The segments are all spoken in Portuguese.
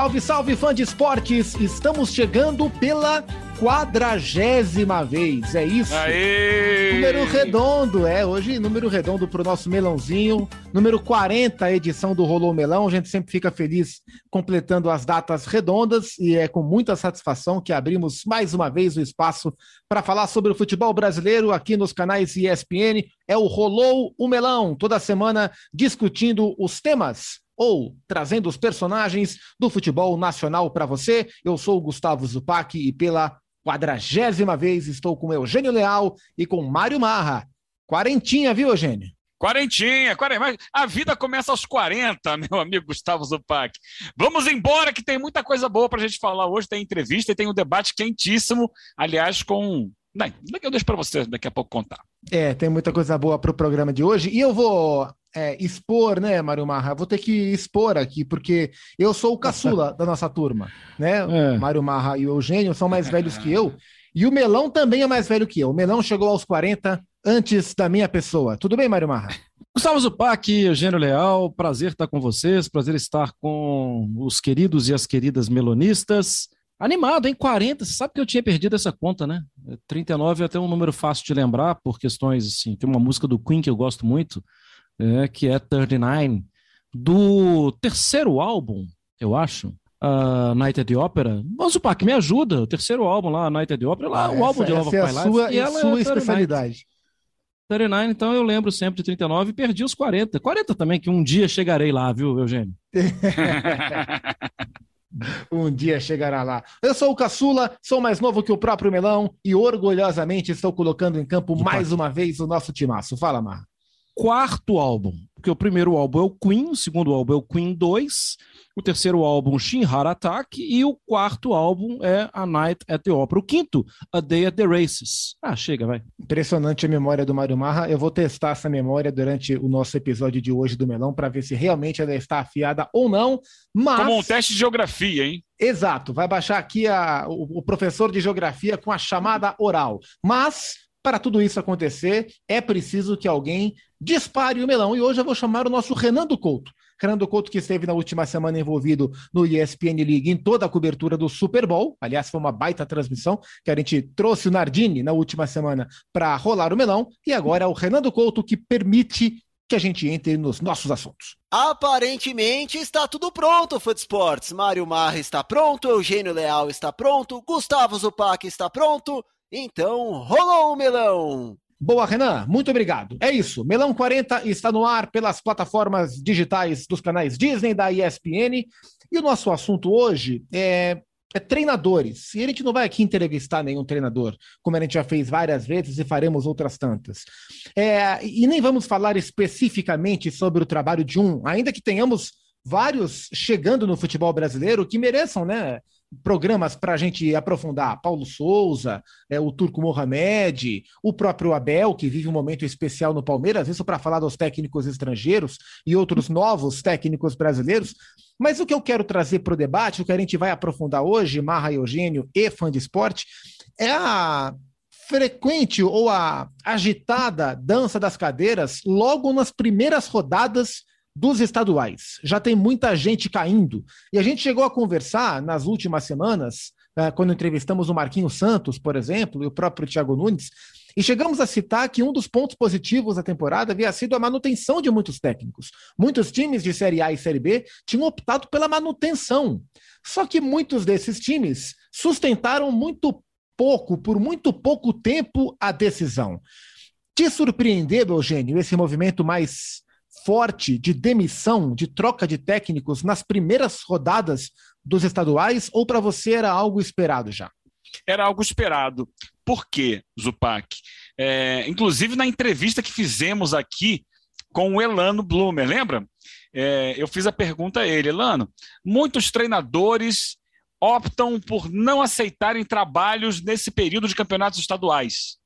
Salve, salve, fã de esportes! Estamos chegando pela quadragésima vez, é isso? Aê! Número redondo, é, hoje número redondo pro nosso melãozinho, número 40 a edição do Rolou Melão, a gente sempre fica feliz completando as datas redondas e é com muita satisfação que abrimos mais uma vez o espaço para falar sobre o futebol brasileiro aqui nos canais ESPN, é o Rolou o Melão, toda semana discutindo os temas ou trazendo os personagens do futebol nacional para você. Eu sou o Gustavo Zupac e pela quadragésima vez estou com Eugênio Leal e com Mário Marra. Quarentinha, viu, Eugênio? Quarentinha, quarentinha. A vida começa aos 40, meu amigo Gustavo Zupac. Vamos embora, que tem muita coisa boa para a gente falar hoje. Tem entrevista e tem um debate quentíssimo, aliás, com. Não, eu deixo para você daqui a pouco contar. É, tem muita coisa boa para o programa de hoje. E eu vou é, expor, né, Mário Marra? Vou ter que expor aqui, porque eu sou o caçula da nossa turma, né? É. Mário Marra e o Eugênio são mais velhos que eu, e o Melão também é mais velho que eu. O Melão chegou aos 40 antes da minha pessoa. Tudo bem, Mário Marra? Gustavo Zupac, Eugênio Leal, prazer estar com vocês, prazer estar com os queridos e as queridas melonistas. Animado, em 40, você sabe que eu tinha perdido essa conta, né? 39 é até um número fácil de lembrar, por questões assim. Tem uma música do Queen que eu gosto muito, é, que é 39, do terceiro álbum, eu acho, uh, Night at the Opera. Vamos supor que me ajuda, o terceiro álbum lá, Night at the Opera, lá, ah, o álbum de Love é a sua, e ela sua é especialidade. 39, então eu lembro sempre de 39 e perdi os 40. 40 também, que um dia chegarei lá, viu, Eugênio? um dia chegará lá. Eu sou o Caçula, sou mais novo que o próprio Melão e orgulhosamente estou colocando em campo mais uma vez o nosso timaço. Fala, Mar quarto álbum, porque o primeiro álbum é o Queen, o segundo álbum é o Queen 2, o terceiro álbum Shin Heart Attack e o quarto álbum é A Night at the Opera. O quinto, A Day at the Races. Ah, chega, vai. Impressionante a memória do Mário Marra. Eu vou testar essa memória durante o nosso episódio de hoje do Melão para ver se realmente ela está afiada ou não. Mas... Como um teste de geografia, hein? Exato, vai baixar aqui a, o, o professor de geografia com a chamada oral. Mas para tudo isso acontecer, é preciso que alguém dispare o melão. E hoje eu vou chamar o nosso Renando Couto. Renando Couto, que esteve na última semana envolvido no ESPN League em toda a cobertura do Super Bowl. Aliás, foi uma baita transmissão que a gente trouxe o Nardini na última semana para rolar o melão. E agora é o Renando Couto que permite que a gente entre nos nossos assuntos. Aparentemente está tudo pronto, Foot Sports. Mário Marra está pronto, Eugênio Leal está pronto, Gustavo Zupac está pronto. Então, rolou o melão! Boa, Renan, muito obrigado. É isso. Melão 40 está no ar pelas plataformas digitais dos canais Disney da ESPN. E o nosso assunto hoje é, é, treinadores. E a gente não vai aqui entrevistar nenhum treinador, como a gente já fez várias vezes e faremos outras tantas. É, e nem vamos falar especificamente sobre o trabalho de um, ainda que tenhamos vários chegando no futebol brasileiro que mereçam, né? Programas para a gente aprofundar. Paulo Souza, é, o Turco Mohamed, o próprio Abel, que vive um momento especial no Palmeiras, isso para falar dos técnicos estrangeiros e outros novos técnicos brasileiros. Mas o que eu quero trazer para o debate, o que a gente vai aprofundar hoje, Marra Eugênio e fã de esporte, é a frequente ou a agitada dança das cadeiras logo nas primeiras rodadas dos estaduais. Já tem muita gente caindo. E a gente chegou a conversar nas últimas semanas, eh, quando entrevistamos o Marquinhos Santos, por exemplo, e o próprio Thiago Nunes, e chegamos a citar que um dos pontos positivos da temporada havia sido a manutenção de muitos técnicos. Muitos times de Série A e Série B tinham optado pela manutenção. Só que muitos desses times sustentaram muito pouco, por muito pouco tempo, a decisão. Te surpreendeu, Eugênio, esse movimento mais forte de demissão, de troca de técnicos nas primeiras rodadas dos estaduais ou para você era algo esperado já? Era algo esperado. Por quê, Zupac? É, inclusive na entrevista que fizemos aqui com o Elano Blumer, lembra? É, eu fiz a pergunta a ele, Elano, muitos treinadores optam por não aceitarem trabalhos nesse período de campeonatos estaduais.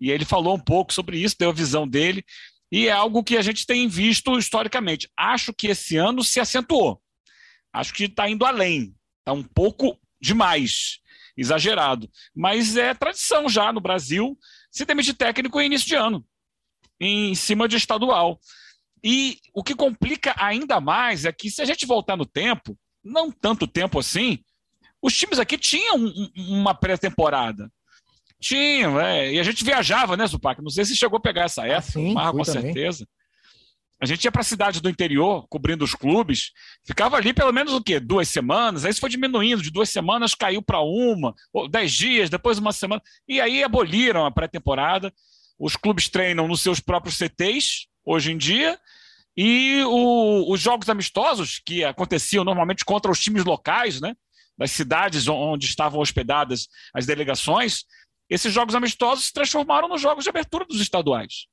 E ele falou um pouco sobre isso, deu a visão dele. E é algo que a gente tem visto historicamente. Acho que esse ano se acentuou. Acho que está indo além. Está um pouco demais, exagerado. Mas é tradição já no Brasil se demitir técnico em início de ano, em cima de estadual. E o que complica ainda mais é que, se a gente voltar no tempo, não tanto tempo assim, os times aqui tinham um, uma pré-temporada. Tinham, é, e a gente viajava, né, Zupac? Não sei se chegou a pegar essa ah, época, ah, sim, com também. certeza. A gente ia para a cidade do interior, cobrindo os clubes, ficava ali pelo menos o quê? Duas semanas, aí isso foi diminuindo, de duas semanas caiu para uma, ou dez dias, depois uma semana, e aí aboliram a pré-temporada. Os clubes treinam nos seus próprios CTs, hoje em dia, e o, os jogos amistosos, que aconteciam normalmente contra os times locais, né, das cidades onde estavam hospedadas as delegações, esses jogos amistosos se transformaram nos jogos de abertura dos estaduais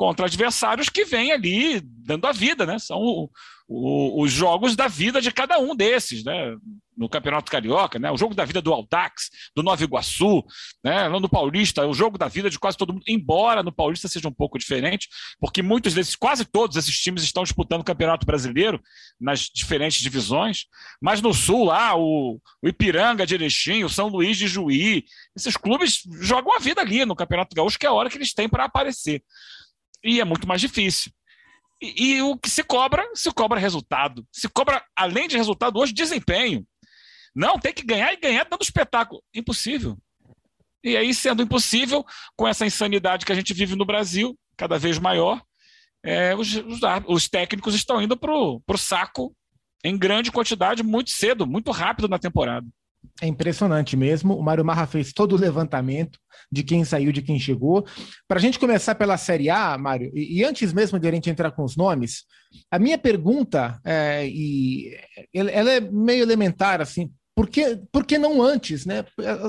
contra adversários que vêm ali dando a vida, né? São o, o, os jogos da vida de cada um desses, né? No Campeonato Carioca, né? O jogo da vida do Aldax, do Nova Iguaçu, né? Lá no Paulista, o jogo da vida de quase todo mundo, embora no Paulista seja um pouco diferente, porque muitos desses, quase todos esses times estão disputando o Campeonato Brasileiro nas diferentes divisões, mas no Sul lá, o, o Ipiranga de Erechim, o São Luís de Juí, esses clubes jogam a vida ali no Campeonato Gaúcho, que é a hora que eles têm para aparecer e é muito mais difícil. E, e, o que se cobra, se cobra resultado. Se cobra, além de resultado, hoje, desempenho. Não, tem que ganhar e ganhar dando espetáculo. Impossível. E aí, sendo impossível, com essa insanidade que a gente vive no Brasil, cada vez maior, é, os, os, os, técnicos estão indo para o saco em grande quantidade, muito cedo, muito rápido na temporada. É impressionante mesmo. O Mário Marra fez todo o levantamento de quem saiu, de quem chegou. Para a gente começar pela Série A, Mário, e, antes mesmo de a gente entrar com os nomes, a minha pergunta, é, e ela é meio elementar, assim, por que, por que não antes? Né?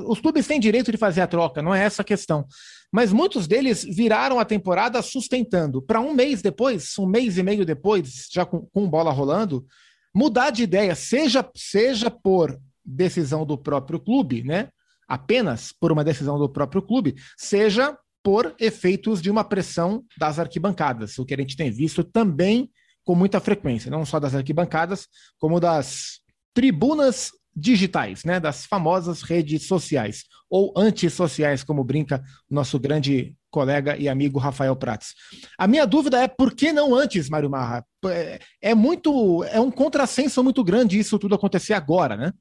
Os clubes têm direito de fazer a troca, não é essa a questão. Mas muitos deles viraram a temporada sustentando. Para um mês depois, um mês e meio depois, já com, com bola rolando, mudar de ideia, seja, seja por decisão do próprio clube, né? Apenas por uma decisão do próprio clube, seja por efeitos de uma pressão das arquibancadas, o que a gente tem visto também com muita frequência, não só das arquibancadas, como das tribunas digitais, né, das famosas redes sociais ou antissociais, como brinca nosso grande colega e amigo Rafael Prats. A minha dúvida é por que não antes, Mário Marra? É, é muito, é um contrassenso muito grande isso tudo acontecer agora, né?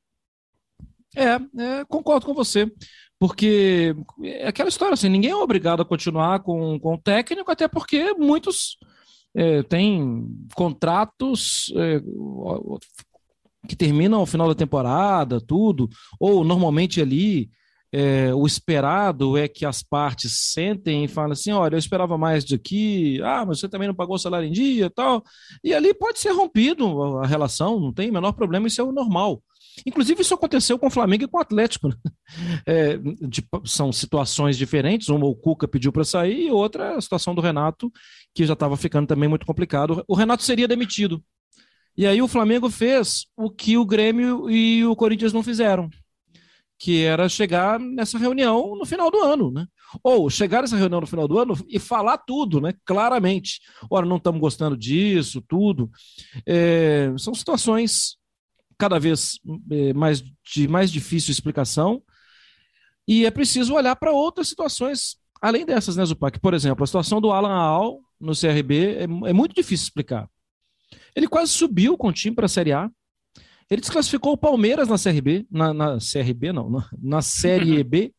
É, é, concordo com você. Porque é aquela história assim, ninguém é obrigado a continuar com, com o técnico, até porque muitos é, têm contratos é, que terminam ao final da temporada, tudo, ou normalmente ali é, o esperado é que as partes sentem e falem assim: olha, eu esperava mais daqui, ah, mas você também não pagou o salário em dia tal. E ali pode ser rompido a relação, não tem o menor problema, isso é o normal. Inclusive, isso aconteceu com o Flamengo e com o Atlético. Né? É, de, são situações diferentes. Uma o Cuca pediu para sair, e outra a situação do Renato, que já estava ficando também muito complicado. O Renato seria demitido. E aí o Flamengo fez o que o Grêmio e o Corinthians não fizeram, que era chegar nessa reunião no final do ano, né? Ou chegar nessa reunião no final do ano e falar tudo, né? Claramente. Ora, não estamos gostando disso, tudo. É, são situações cada vez é, mais, de mais difícil explicação, e é preciso olhar para outras situações, além dessas, né, Zupac? Por exemplo, a situação do Alan Al no CRB é, é muito difícil explicar. Ele quase subiu com o time para a Série A. Ele desclassificou o Palmeiras na CRB, na, na CRB não, na, na Série B,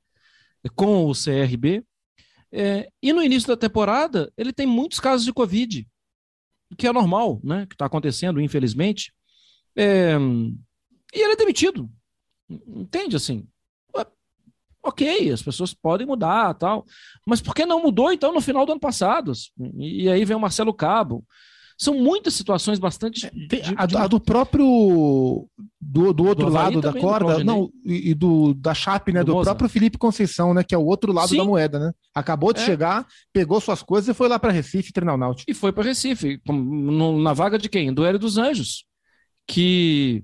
com o CRB. É, e no início da temporada, ele tem muitos casos de Covid, que é normal, né? Que está acontecendo, infelizmente. É, e ele é demitido. Entende assim? Ok, as pessoas podem mudar tal. Mas por que não mudou então no final do ano passado? E, e aí vem o Marcelo Cabo. São muitas situações bastante. É, de, a, de... a, do próprio. Do, do outro do lado da corda, não, e, e, do, da Chape, né? Do, do próprio Felipe Conceição, né? Que é o outro lado Sim. da moeda, né? Acabou de é. chegar, pegou suas coisas e foi lá para Recife treinar o Náutico. E foi para Recife, na vaga de quem? Do Hélio dos Anjos que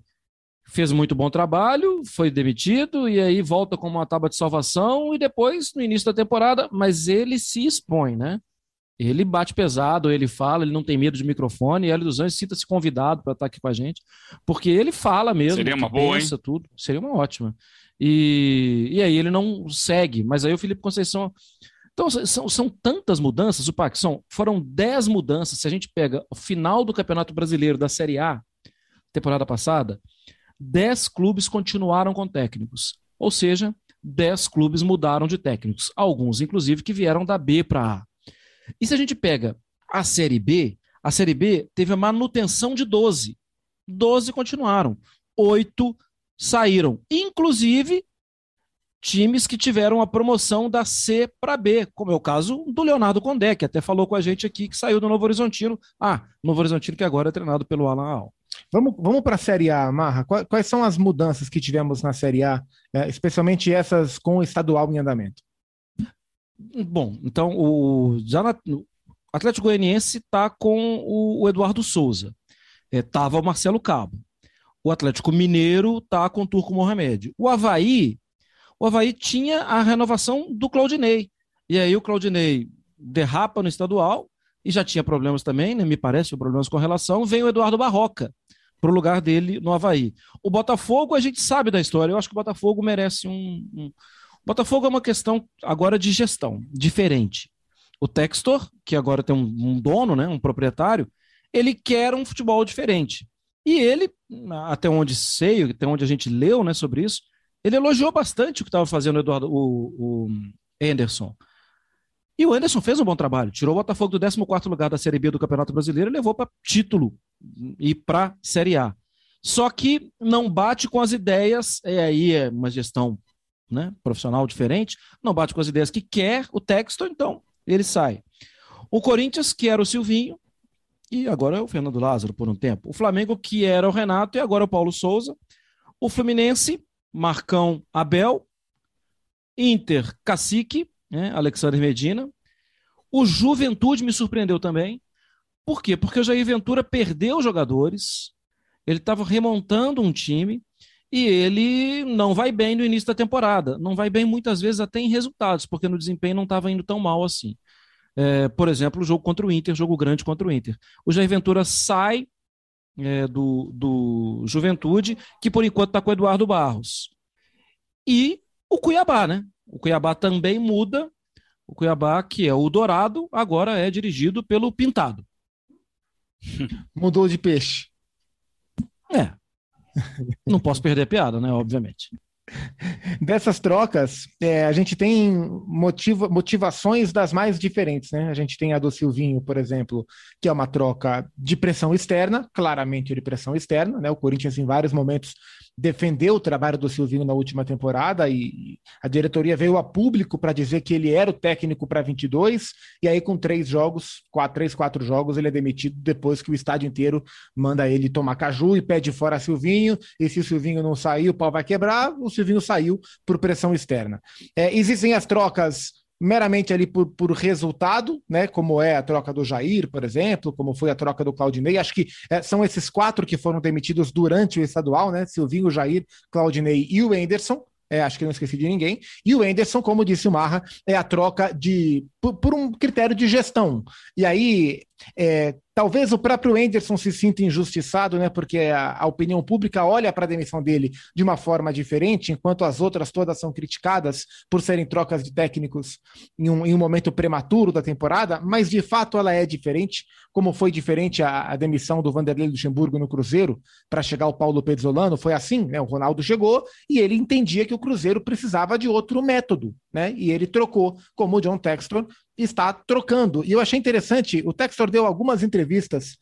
fez muito bom trabalho, foi demitido e aí volta com uma tábua de salvação e depois no início da temporada, mas ele se expõe, né? Ele bate pesado, ele fala, ele não tem medo de microfone, e Hélio dos Anjos sinta-se convidado para estar aqui com a gente, porque ele fala mesmo, Seria uma boa, pensa hein? tudo, seria uma ótima. E, e aí ele não segue, mas aí o Felipe Conceição então, são, são tantas mudanças, o Pac, são, foram 10 mudanças. Se a gente pega o final do Campeonato Brasileiro da Série A, temporada passada, 10 clubes continuaram com técnicos. Ou seja, 10 clubes mudaram de técnicos. Alguns, inclusive, que vieram da B para A. E se a gente pega a Série B, a Série B teve a manutenção de 12. 12 continuaram. Oito saíram. Inclusive, times que tiveram a promoção da C para B, como é o caso do Leonardo Condé, que até falou com a gente aqui que saiu do Novo Horizontino. Ah, Novo Horizontino que agora é treinado pelo Alan Al. Vamos, vamos para a Série A, Marra. Quais, são as mudanças que tivemos na Série A, é, especialmente essas com o estadual em andamento? Bom, então o, já na, Atlético Goianiense está com o, o, Eduardo Souza. Estava é, o Marcelo Cabo. O Atlético Mineiro está com o Turco Mohamed. O Havaí o Havaí tinha a renovação do Claudinei. E aí o Claudinei derrapa no estadual e já tinha problemas também, né, me parece, problemas com relação. Vem o Eduardo Barroca para o lugar dele no Havaí. O Botafogo, a gente sabe da história. Eu acho que o Botafogo merece um. um... Botafogo é uma questão agora de gestão, diferente. O Textor, que agora tem um, um dono, né, um proprietário, ele quer um futebol diferente. E ele, até onde sei, até onde a gente leu né, sobre isso, ele elogiou bastante o que estava fazendo o, Eduardo, o, o Anderson. E o Anderson fez um bom trabalho, tirou o Botafogo do 14 lugar da Série B do Campeonato Brasileiro e levou para título e para Série A. Só que não bate com as ideias, e aí é uma gestão né, profissional diferente, não bate com as ideias que quer o texto, então ele sai. O Corinthians, que era o Silvinho, e agora é o Fernando Lázaro por um tempo. O Flamengo, que era o Renato, e agora é o Paulo Souza. O Fluminense, Marcão Abel, Inter Cacique, né, Alexander Medina. O Juventude me surpreendeu também. Por quê? Porque o Jair Ventura perdeu jogadores, ele estava remontando um time e ele não vai bem no início da temporada. Não vai bem muitas vezes até em resultados, porque no desempenho não estava indo tão mal assim. É, por exemplo, o jogo contra o Inter, jogo grande contra o Inter. O Jair Ventura sai é, do, do Juventude, que por enquanto está com o Eduardo Barros. E o Cuiabá, né? O Cuiabá também muda. O Cuiabá, que é o Dourado, agora é dirigido pelo Pintado. Mudou de peixe. É. Não posso perder a piada, né? Obviamente. Dessas trocas, é, a gente tem motiva, motivações das mais diferentes, né? A gente tem a do Silvinho, por exemplo, que é uma troca de pressão externa, claramente de pressão externa, né? O Corinthians, em vários momentos, defendeu o trabalho do Silvinho na última temporada e a diretoria veio a público para dizer que ele era o técnico para 22 e aí com três jogos, quatro, três, quatro jogos, ele é demitido depois que o estádio inteiro manda ele tomar caju e pede fora Silvinho e se o Silvinho não sair, o pau vai quebrar, o Silvinho saiu por pressão externa. É, existem as trocas meramente ali por, por resultado, né? Como é a troca do Jair, por exemplo, como foi a troca do Claudinei. Acho que é, são esses quatro que foram demitidos durante o estadual, né? Silvinho, Jair, Claudinei e o Enderson. É, acho que não esqueci de ninguém. E o Enderson, como disse o Marra, é a troca de por, por um critério de gestão. E aí é, talvez o próprio Anderson se sinta injustiçado, né? Porque a, a opinião pública olha para a demissão dele de uma forma diferente, enquanto as outras todas são criticadas por serem trocas de técnicos em um, em um momento prematuro da temporada, mas de fato ela é diferente, como foi diferente a, a demissão do Vanderlei Luxemburgo no Cruzeiro para chegar o Paulo Pezzolano, foi assim, né? O Ronaldo chegou e ele entendia que o Cruzeiro precisava de outro método, né? E ele trocou, como o John Textor está trocando. E eu achei interessante, o Textor deu algumas entrevistas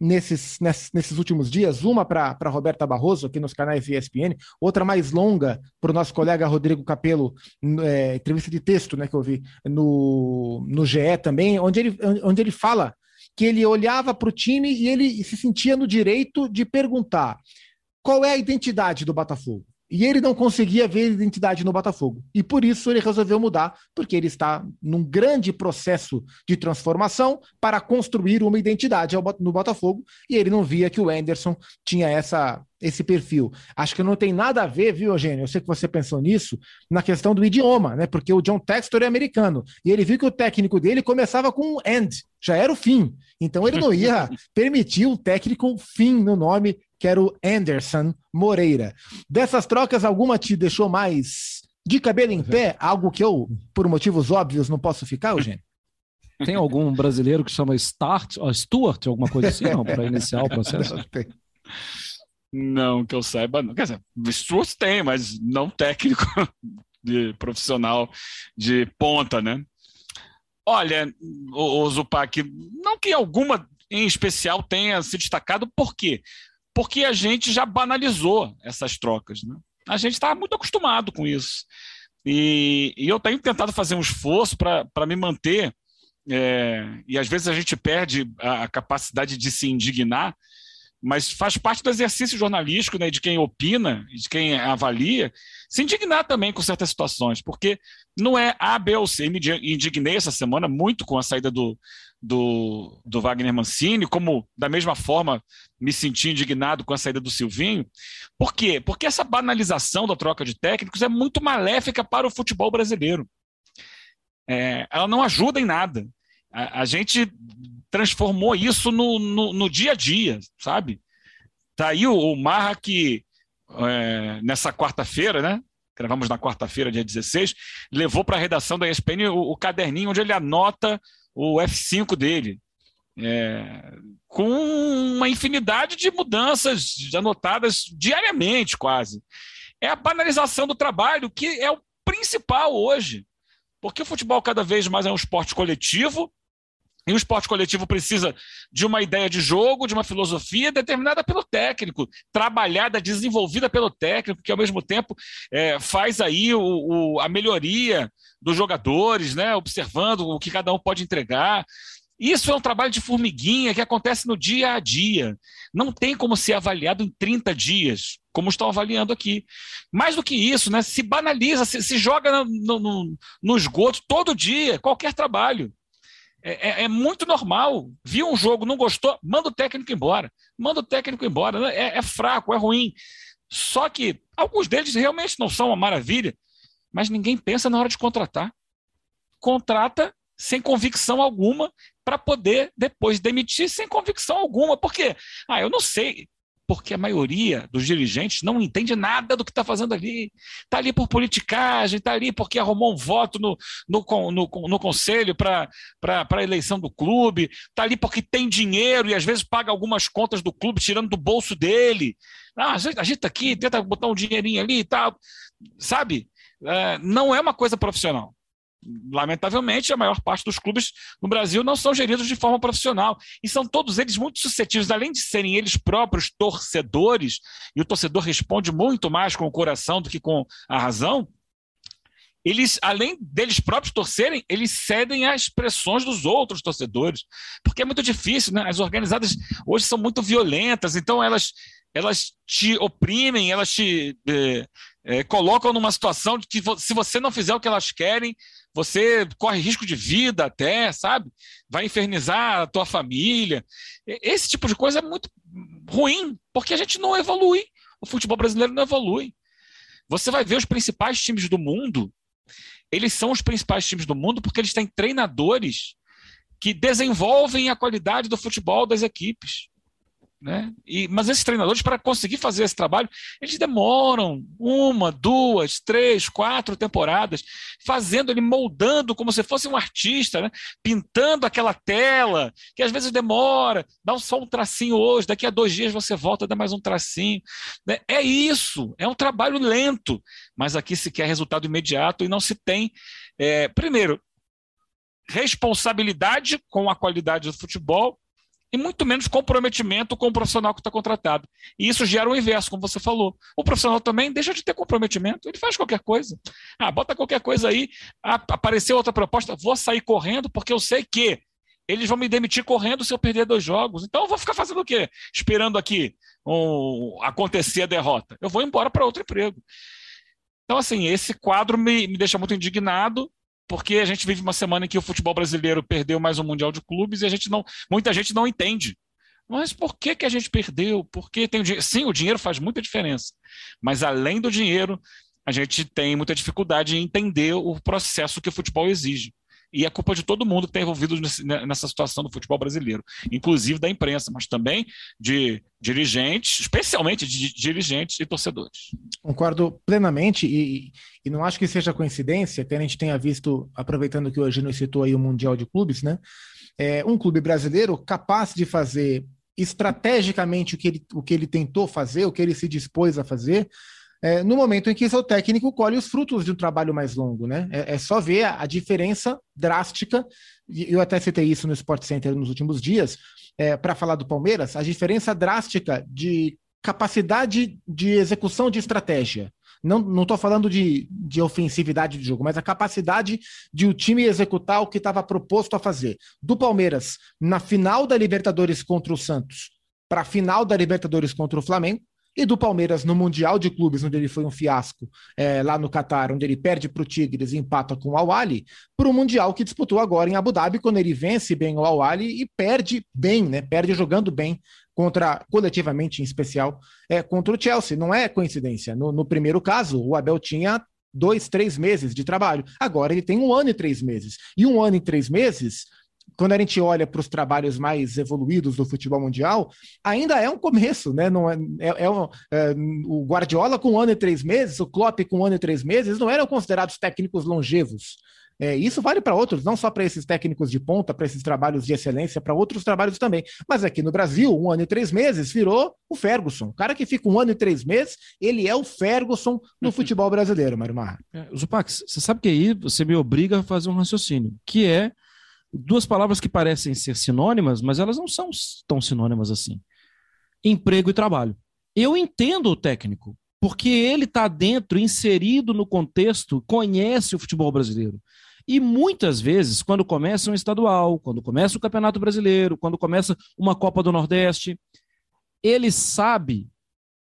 nesses, nesses, últimos dias, uma para Roberta Barroso, aqui nos canais ESPN, outra mais longa para o nosso colega Rodrigo Capello, é, entrevista de texto né, que eu vi no, no GE também, onde ele, onde ele fala que ele olhava para o time e ele se sentia no direito de perguntar qual é a identidade do Botafogo. E ele não conseguia ver identidade no Botafogo. E por isso ele resolveu mudar, porque ele está num grande processo de transformação para construir uma identidade no Botafogo, e ele não via que o Anderson tinha essa esse perfil. Acho que não tem nada a ver, viu, Eugênio? Eu sei que você pensou nisso, na questão do idioma, né? Porque o John Textor é americano. E ele viu que o técnico dele começava com um end, já era o fim. Então ele não ia permitir o técnico fim no nome que era o Anderson Moreira. Dessas trocas, alguma te deixou mais de cabelo em pé? Algo que eu, por motivos óbvios, não posso ficar, Eugênio? Tem algum brasileiro que chama Start, ou Stuart, alguma coisa assim, não, para iniciar o processo? Não, que eu saiba, não. Quer dizer, Strutz tem, mas não técnico de profissional de ponta, né? Olha, o, o Zupac, não que alguma em especial tenha se destacado, por quê? Porque a gente já banalizou essas trocas, né? A gente está muito acostumado com isso. E, e, eu tenho tentado fazer um esforço para me manter, é, e às vezes a gente perde a, a capacidade de se indignar, mas faz parte do exercício jornalístico, né, de quem opina, de quem avalia, se indignar também com certas situações, porque não é A, B ou C. Me indignei essa semana muito com a saída do, do, do Wagner Mancini, como da mesma forma me senti indignado com a saída do Silvinho. Por quê? Porque essa banalização da troca de técnicos é muito maléfica para o futebol brasileiro. É, ela não ajuda em nada. A, a gente transformou isso no, no, no, dia a dia, sabe? Tá aí o, o Marra que é, nessa quarta-feira, né? Gravamos na quarta-feira, dia 16, levou para a redação da ESPN o, o, caderninho onde ele anota o F5 dele. É, com uma infinidade de mudanças anotadas diariamente, quase. É a banalização do trabalho, que é o principal hoje. Porque o futebol cada vez mais é um esporte coletivo, e o esporte coletivo precisa de uma ideia de jogo, de uma filosofia determinada pelo técnico, trabalhada, desenvolvida pelo técnico, que ao mesmo tempo é, faz aí o, o, a melhoria dos jogadores, né, observando o que cada um pode entregar. Isso é um trabalho de formiguinha que acontece no dia a dia. Não tem como ser avaliado em 30 dias, como estão avaliando aqui. Mais do que isso, né, se banaliza, se, se joga no, no, no esgoto todo dia, qualquer trabalho. É, é, é, muito normal. Viu um jogo, não gostou, manda o técnico embora. Manda o técnico embora. Né? É, é, fraco, é ruim. Só que alguns deles realmente não são uma maravilha, mas ninguém pensa na hora de contratar. Contrata sem convicção alguma para poder depois demitir sem convicção alguma. Por quê? Ah, eu não sei porque a maioria dos dirigentes não entende nada do que está fazendo ali. Está ali por politicagem, está ali porque arrumou um voto no, no, no, no conselho para a eleição do clube, está ali porque tem dinheiro e às vezes paga algumas contas do clube tirando do bolso dele. Ah, está aqui, tenta botar um dinheirinho ali e tal. Sabe? É, não é uma coisa profissional lamentavelmente, a maior parte dos clubes no Brasil não são geridos de forma profissional. E são todos eles muito suscetíveis, além de serem eles próprios torcedores, e o torcedor responde muito mais com o coração do que com a razão. Eles, além deles próprios torcerem, eles cedem às pressões dos outros torcedores, porque é muito difícil, né? As organizadas hoje são muito violentas, então elas elas te oprimem, elas te é, é, colocam numa situação de que se você não fizer o que elas querem, você corre risco de vida até, sabe? Vai infernizar a tua família. Esse tipo de coisa é muito ruim, porque a gente não evolui. O futebol brasileiro não evolui. Você vai ver os principais times do mundo, eles são os principais times do mundo porque eles têm treinadores que desenvolvem a qualidade do futebol das equipes. Né? E, mas esses treinadores, para conseguir fazer esse trabalho, eles demoram uma, duas, três, quatro temporadas, fazendo ele, moldando como se fosse um artista, né? pintando aquela tela, que às vezes demora, dá só um tracinho hoje, daqui a dois dias você volta, dá mais um tracinho. Né? É isso, é um trabalho lento, mas aqui se quer resultado imediato e não se tem, é, primeiro, responsabilidade com a qualidade do futebol e muito menos comprometimento com o profissional que está contratado. E isso gera o inverso, como você falou. O profissional também deixa de ter comprometimento, ele faz qualquer coisa. Ah, bota qualquer coisa aí, ah, apareceu outra proposta, vou sair correndo porque eu sei que eles vão me demitir correndo se eu perder dois jogos. Então eu vou ficar fazendo o quê? Esperando aqui um, acontecer a derrota. Eu vou embora para outro emprego. Então, assim, esse quadro me, me deixa muito indignado porque a gente vive uma semana em que o futebol brasileiro perdeu mais um Mundial de Clubes e a gente não, muita gente não entende. Mas por que, que a gente perdeu? Porque tem o. Sim, o dinheiro faz muita diferença. Mas além do dinheiro, a gente tem muita dificuldade em entender o processo que o futebol exige. E é culpa de todo mundo que está envolvido nesse, né, nessa situação do futebol brasileiro, inclusive da imprensa, mas também de dirigentes, especialmente de dirigentes e torcedores. Concordo plenamente e, e não acho que seja coincidência que a gente tenha visto, aproveitando que o Eugênio citou aí o Mundial de Clubes, né? É, um clube brasileiro capaz de fazer estrategicamente o que, ele, o que ele tentou fazer, o que ele se dispôs a fazer, é, no momento em que seu técnico colhe os frutos de um trabalho mais longo, né? É, é só ver a, a, diferença drástica, e eu até citei isso no Sport Center nos últimos dias, é, para falar do Palmeiras, a diferença drástica de capacidade de execução de estratégia. Não estou falando de, de ofensividade de jogo, mas a capacidade de o time executar o que estava proposto a fazer. Do Palmeiras, na final da Libertadores contra o Santos, para a final da Libertadores contra o Flamengo, e do Palmeiras no Mundial de Clubes, onde ele foi um fiasco é, lá no Catar, onde ele perde para o Tigres e empata com o Al-Ali, para o Mundial que disputou agora em Abu Dhabi, quando ele vence bem o Al-Ali e perde bem, né? Perde jogando bem contra, coletivamente em especial, é, contra o Chelsea. Não é coincidência. No, no primeiro caso, o Abel tinha dois, três meses de trabalho. Agora ele tem um ano e três meses. E um ano e três meses quando a gente olha para os trabalhos mais evoluídos do futebol mundial, ainda é um começo, né? Não é, é, é, um, é, o Guardiola com um ano e três meses, o Klopp com um ano e três meses, não eram considerados técnicos longevos. É, isso vale para outros, não só para esses técnicos de ponta, para esses trabalhos de excelência, para outros trabalhos também. Mas aqui no Brasil, um ano e três meses virou o Ferguson. O cara que fica um ano e três meses, ele é o Ferguson no futebol brasileiro, Mário Marra. É, Zupac, você sabe que aí você me obriga a fazer um raciocínio, que é duas palavras que parecem ser sinônimas, mas elas não são tão sinônimas assim. Emprego e trabalho. Eu entendo o técnico, porque ele está dentro, inserido no contexto, conhece o futebol brasileiro. E muitas vezes, quando começa um estadual, quando começa o Campeonato Brasileiro, quando começa uma Copa do Nordeste, ele sabe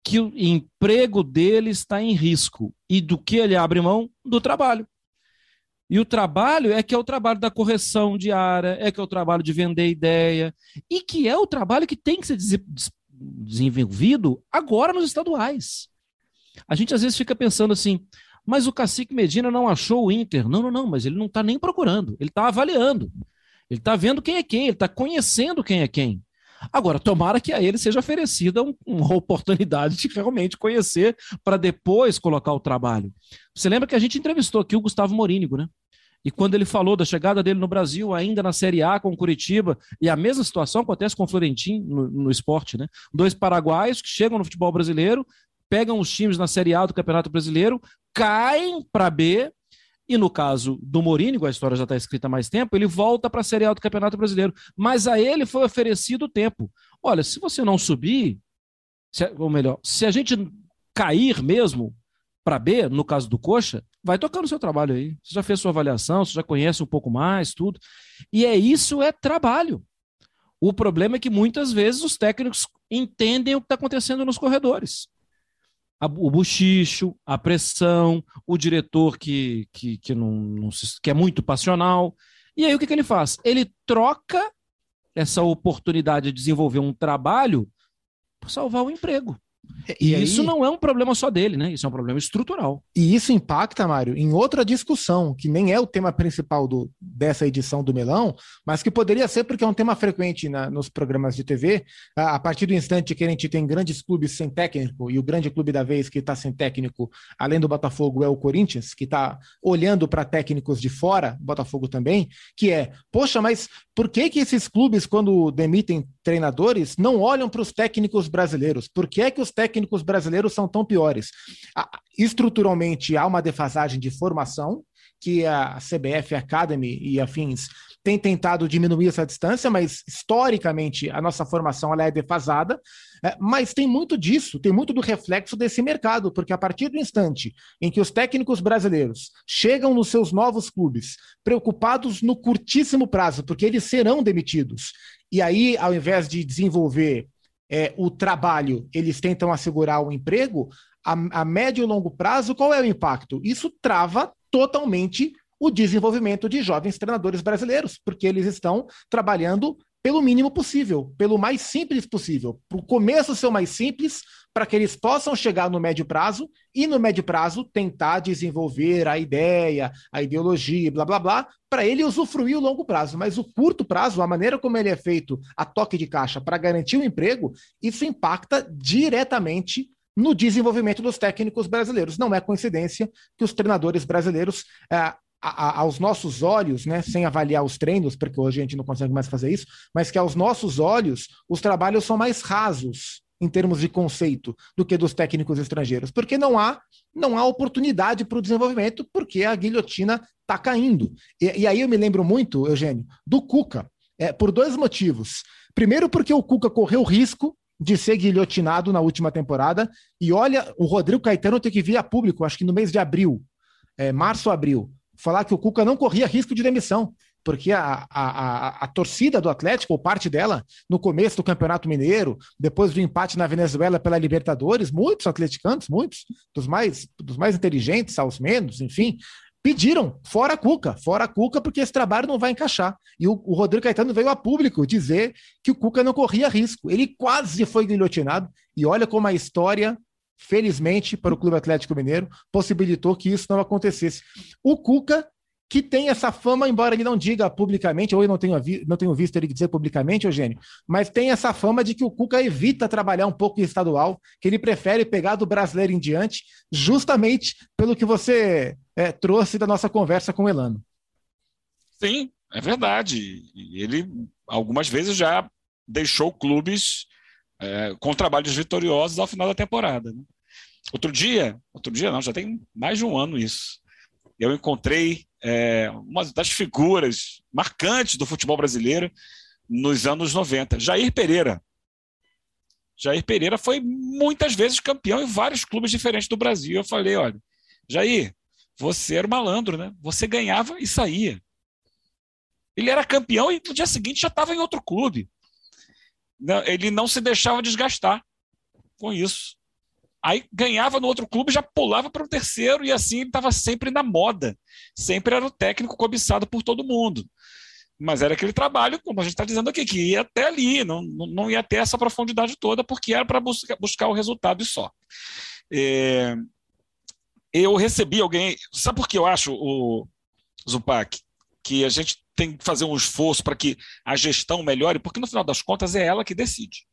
que o emprego dele está em risco. E do que ele abre mão? Do trabalho. E o trabalho é que é o trabalho da correção diária, é que é o trabalho de vender ideia, e que é o trabalho que tem que ser desenvolvido agora nos estaduais. A gente às vezes fica pensando assim, mas o cacique Medina não achou o Inter. Não, não, não, mas ele não está nem procurando, ele está avaliando. Ele está vendo quem é quem, ele está conhecendo quem é quem. Agora, tomara que a ele seja oferecida um, uma oportunidade de realmente conhecer para depois colocar o trabalho. Você lembra que a gente entrevistou aqui o Gustavo Morínigo, né? E quando ele falou da chegada dele no Brasil, ainda na Série A com o Curitiba, e a mesma situação acontece com o Florentino no, no esporte, né? Dois paraguaios que chegam no futebol brasileiro, pegam os times na Série A do Campeonato Brasileiro, caem para B, e no caso do Mourinho, a história já está escrita há mais tempo, ele volta para a Série A do Campeonato Brasileiro. Mas a ele foi oferecido tempo. Olha, se você não subir, se, ou melhor, se a gente cair mesmo para B, no caso do Coxa, vai tocando o seu trabalho aí. Você já fez sua avaliação, você já conhece um pouco mais, tudo. E é isso, é trabalho. O problema é que muitas vezes os técnicos entendem o que está acontecendo nos corredores. O bochicho, a pressão, o diretor que, que, que, não, não se, que é muito passional. E aí o que, que ele faz? Ele troca essa oportunidade de desenvolver um trabalho por salvar o emprego. E, e isso aí... não é um problema só dele, né? Isso é um problema estrutural. E isso impacta, Mário, em outra discussão, que nem é o tema principal do, dessa edição do Melão, mas que poderia ser porque é um tema frequente na, nos programas de TV. A, a, partir do instante que a gente tem grandes clubes sem técnico, e o grande clube da vez que está sem técnico, além do Botafogo, é o Corinthians, que está olhando para técnicos de fora, Botafogo também, que é, poxa, mas por que, que esses clubes, quando demitem treinadores, não olham para os técnicos brasileiros? Por que é que os técnicos brasileiros são tão piores? Estruturalmente, há uma defasagem de formação, que a CBF Academy e afins têm tentado diminuir essa distância, mas historicamente a nossa formação ela é defasada. É, mas tem muito disso, tem muito do reflexo desse mercado, porque a partir do instante em que os técnicos brasileiros chegam nos seus novos clubes, preocupados no curtíssimo prazo, porque eles serão demitidos, e aí, ao invés de desenvolver é, o trabalho, eles tentam assegurar o emprego, a, a médio e longo prazo, qual é o impacto? Isso trava totalmente o desenvolvimento de jovens treinadores brasileiros, porque eles estão trabalhando pelo mínimo possível, pelo mais simples possível. Para o começo ser o mais simples, para que eles possam chegar no médio prazo e, no médio prazo, tentar desenvolver a ideia, a ideologia, blá blá blá, para ele usufruir o longo prazo. Mas o curto prazo, a maneira como ele é feito a toque de caixa para garantir o emprego, isso impacta diretamente no desenvolvimento dos técnicos brasileiros. Não é coincidência que os treinadores brasileiros. É, a, a, aos nossos olhos, né, sem avaliar os treinos, porque hoje a gente não consegue mais fazer isso, mas que aos nossos olhos os trabalhos são mais rasos em termos de conceito do que dos técnicos estrangeiros, porque não há não há oportunidade para o desenvolvimento, porque a guilhotina está caindo. E, e, aí eu me lembro muito, Eugênio, do Cuca, é, por dois motivos. Primeiro, porque o Cuca correu risco de ser guilhotinado na última temporada, e olha, o Rodrigo Caetano tem que vir a público, acho que no mês de abril, é, março, abril, falar que o Cuca não corria risco de demissão porque a, a, a, a, torcida do Atlético, ou parte dela, no começo do Campeonato Mineiro, depois do empate na Venezuela pela Libertadores, muitos atleticanos, muitos, dos mais, dos mais inteligentes aos menos, enfim, pediram fora a Cuca, fora a Cuca, porque esse trabalho não vai encaixar. E o, o Rodrigo Caetano veio a público dizer que o Cuca não corria risco. Ele quase foi guilhotinado, e olha como a história felizmente para o Clube Atlético Mineiro, possibilitou que isso não acontecesse. O Cuca que tem essa fama, embora ele não diga publicamente, ou eu não tenho, não tenho visto ele dizer publicamente, Eugênio, mas tem essa fama de que o Cuca evita trabalhar um pouco em estadual, que ele prefere pegar do brasileiro em diante, justamente pelo que você é, trouxe da nossa conversa com o Elano. Sim, é verdade. Ele algumas vezes já deixou clubes é, com trabalhos vitoriosos ao final da temporada. Né? Outro dia, outro dia não, já tem mais de um ano isso. Eu encontrei é, uma das figuras marcantes do futebol brasileiro nos anos 90, Jair Pereira. Jair Pereira foi muitas vezes campeão em vários clubes diferentes do Brasil. Eu falei, olha, Jair, você era malandro, né? Você ganhava e saía. Ele era campeão e no dia seguinte já estava em outro clube. Ele não se deixava desgastar com isso. Aí ganhava no outro clube, já pulava para o terceiro, e assim ele estava sempre na moda. Sempre era o técnico cobiçado por todo mundo. Mas era aquele trabalho, como a gente está dizendo aqui, que ia até ali, não, não ia ter essa profundidade toda, porque era para buscar, buscar o resultado e só. É, eu recebi alguém. Sabe por que eu acho, o Zupac, que a gente tem que fazer um esforço para que a gestão melhore? Porque no final das contas é ela que decide.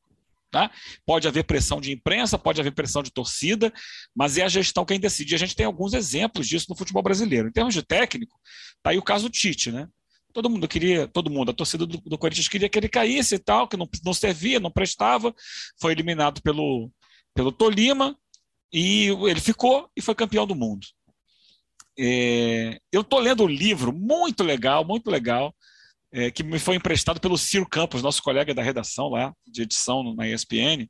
Tá? Pode haver pressão de imprensa, pode haver pressão de torcida, mas é a gestão quem decide. E a gente tem alguns exemplos disso no futebol brasileiro. Em termos de técnico, tá aí o caso Tite, né? Todo mundo queria, todo mundo, a torcida do, do Corinthians queria que ele caísse e tal, que não, não servia, não prestava, foi eliminado pelo, pelo Tolima, e ele ficou e foi campeão do mundo. É, eu estou lendo um livro muito legal, muito legal, é, que me foi emprestado pelo Ciro Campos, nosso colega da redação lá, de edição na ESPN,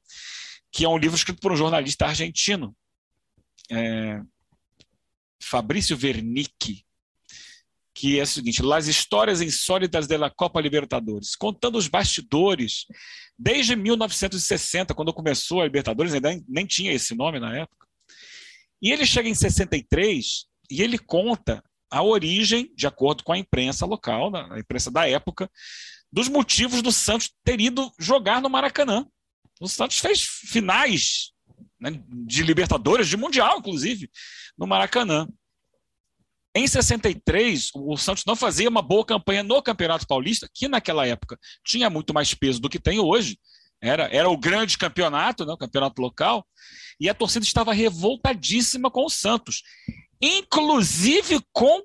que é um livro escrito por um jornalista argentino, é, Fabrício Wernicke, que é o seguinte: Las histórias insólitas da Copa Libertadores, contando os bastidores desde 1960, quando começou a Libertadores, ainda nem tinha esse nome na época. E ele chega em 63 e ele conta a origem, de acordo com a imprensa local, a imprensa da época, dos motivos do Santos ter ido jogar no Maracanã. O Santos fez finais né, de Libertadores, de Mundial, inclusive, no Maracanã. Em 63, o Santos não fazia uma boa campanha no Campeonato Paulista, que naquela época tinha muito mais peso do que tem hoje. Era, era o grande campeonato, né, o campeonato local, e a torcida estava revoltadíssima com o Santos inclusive com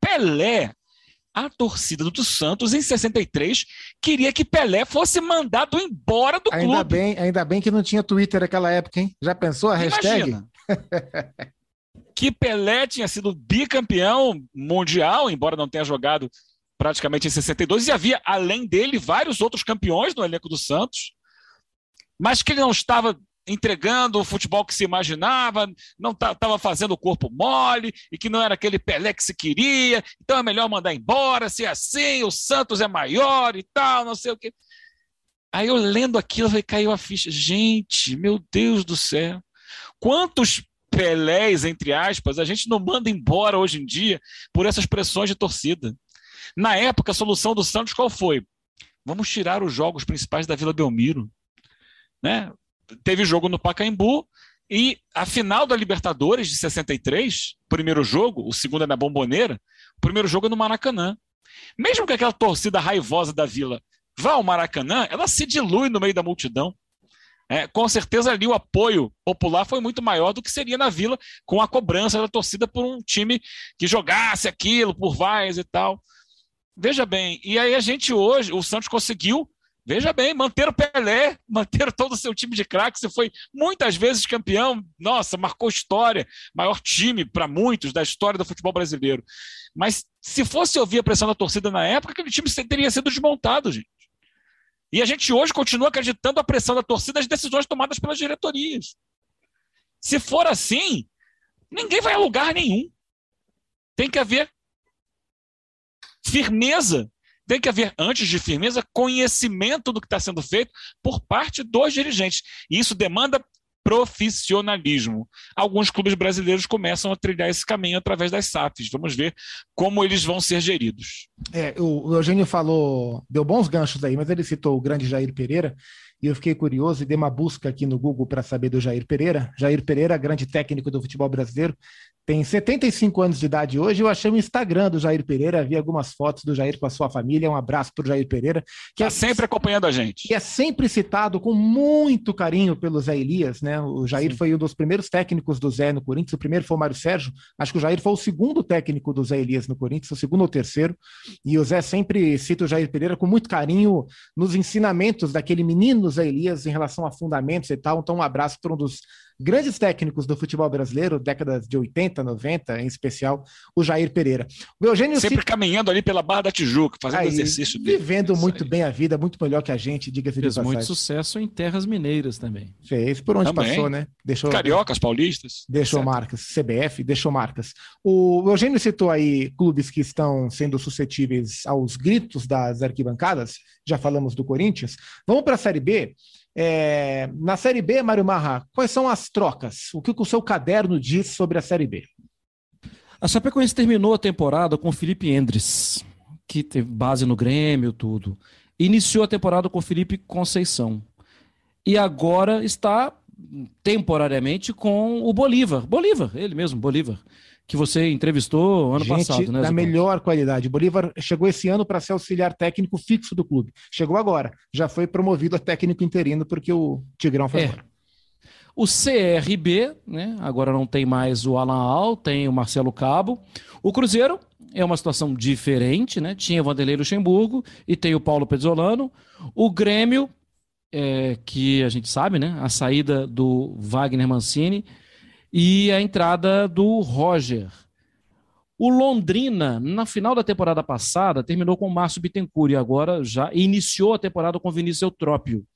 Pelé. A torcida do Santos, em 63, queria que Pelé fosse mandado embora do ainda clube. Bem, ainda bem que não tinha Twitter naquela época, hein? Já pensou a hashtag? que Pelé tinha sido bicampeão mundial, embora não tenha jogado praticamente em 62, e havia, além dele, vários outros campeões no elenco do Santos, mas que ele não estava entregando o futebol que se imaginava, não estava fazendo o corpo mole e que não era aquele Pelé que se queria, então é melhor mandar embora, se é assim, o Santos é maior e tal, não sei o quê. Aí eu lendo aquilo, caiu a ficha. Gente, meu Deus do céu. Quantos Pelés, entre aspas, a gente não manda embora hoje em dia por essas pressões de torcida. Na época, a solução do Santos qual foi? Vamos tirar os jogos principais da Vila Belmiro. Né? Teve jogo no Pacaembu e a final da Libertadores de 63, primeiro jogo, o segundo é na Bomboneira, o primeiro jogo é no Maracanã. Mesmo que aquela torcida raivosa da Vila vá ao Maracanã, ela se dilui no meio da multidão. É, com certeza ali o apoio popular foi muito maior do que seria na Vila, com a cobrança da torcida por um time que jogasse aquilo por vaias e tal. Veja bem, e aí a gente hoje, o Santos conseguiu, veja bem, manter o Pelé, manter todo o seu time de craques, você foi muitas vezes campeão, nossa, marcou história, maior time para muitos da história do futebol brasileiro. Mas se fosse ouvir a pressão da torcida na época, aquele time teria sido desmontado, gente. E a gente hoje continua acreditando a pressão da torcida das decisões tomadas pelas diretorias. Se for assim, ninguém vai a lugar nenhum. Tem que haver firmeza. Tem que haver, antes de firmeza, conhecimento do que está sendo feito por parte dos dirigentes. E isso demanda profissionalismo. Alguns clubes brasileiros começam a trilhar esse caminho através das SAFs. Vamos ver como eles vão ser geridos. É, o Eugênio falou, deu bons ganchos aí, mas ele citou o grande Jair Pereira. E eu fiquei curioso e dei uma busca aqui no Google para saber do Jair Pereira. Jair Pereira, grande técnico do futebol brasileiro, tem 75 anos de idade hoje. Eu achei o Instagram do Jair Pereira, vi algumas fotos do Jair com a sua família. Um abraço para o Jair Pereira. Que tá é sempre acompanhando a gente. Que é sempre citado com muito carinho pelo Zé Elias, né? O Jair Sim. foi um dos primeiros técnicos do Zé no Corinthians. O primeiro foi o Mário Sérgio. Acho que o Jair foi o segundo técnico do Zé Elias no Corinthians, o segundo ou terceiro. E o Zé sempre cita o Jair Pereira com muito carinho nos ensinamentos daquele menino Zé Elias em relação a fundamentos e tal. Então, um abraço para um dos grandes técnicos do futebol brasileiro, décadas de 80, 90, em especial o Jair Pereira. O Eugênio Sempre Cid... caminhando ali pela Barra da Tijuca, fazendo aí, exercício dele. Vivendo muito bem a vida, muito melhor que a gente, diga-se de Fez muito sucesso em terras mineiras também. Fez, por onde também. passou, né? Deixou, Cariocas, paulistas. Deixou etc. marcas, CBF, deixou marcas. O Eugênio citou aí clubes que estão sendo suscetíveis aos gritos das arquibancadas, já falamos do Corinthians. Vamos para a Série B. É, na Série B, Mário Marra, quais são as trocas? O que o seu caderno diz sobre a Série B? A Chapecoense terminou a temporada com o Felipe Endres, que teve base no Grêmio, tudo. Iniciou a temporada com o Felipe Conceição. E agora está temporariamente com o Bolívar. Bolívar, ele mesmo, Bolívar que você entrevistou ano Gente passado, né? Da melhor qualidade. Bolívar chegou esse ano para ser auxiliar técnico fixo do clube. Chegou agora. Já foi promovido a técnico interino porque o Tigrão foi é. O CRB, né? Agora não tem mais o Alan Al, tem o Marcelo Cabo. O Cruzeiro é uma situação diferente, né? Tinha o Vanderlei Luxemburgo e tem o Paulo Pezzolano. O Grêmio, é, que a gente sabe, né? A saída do Wagner Mancini e a entrada do Roger. O Londrina, na final da temporada passada, terminou com o Márcio Bittencourt e agora já iniciou a temporada com Vinícius Eutrópio.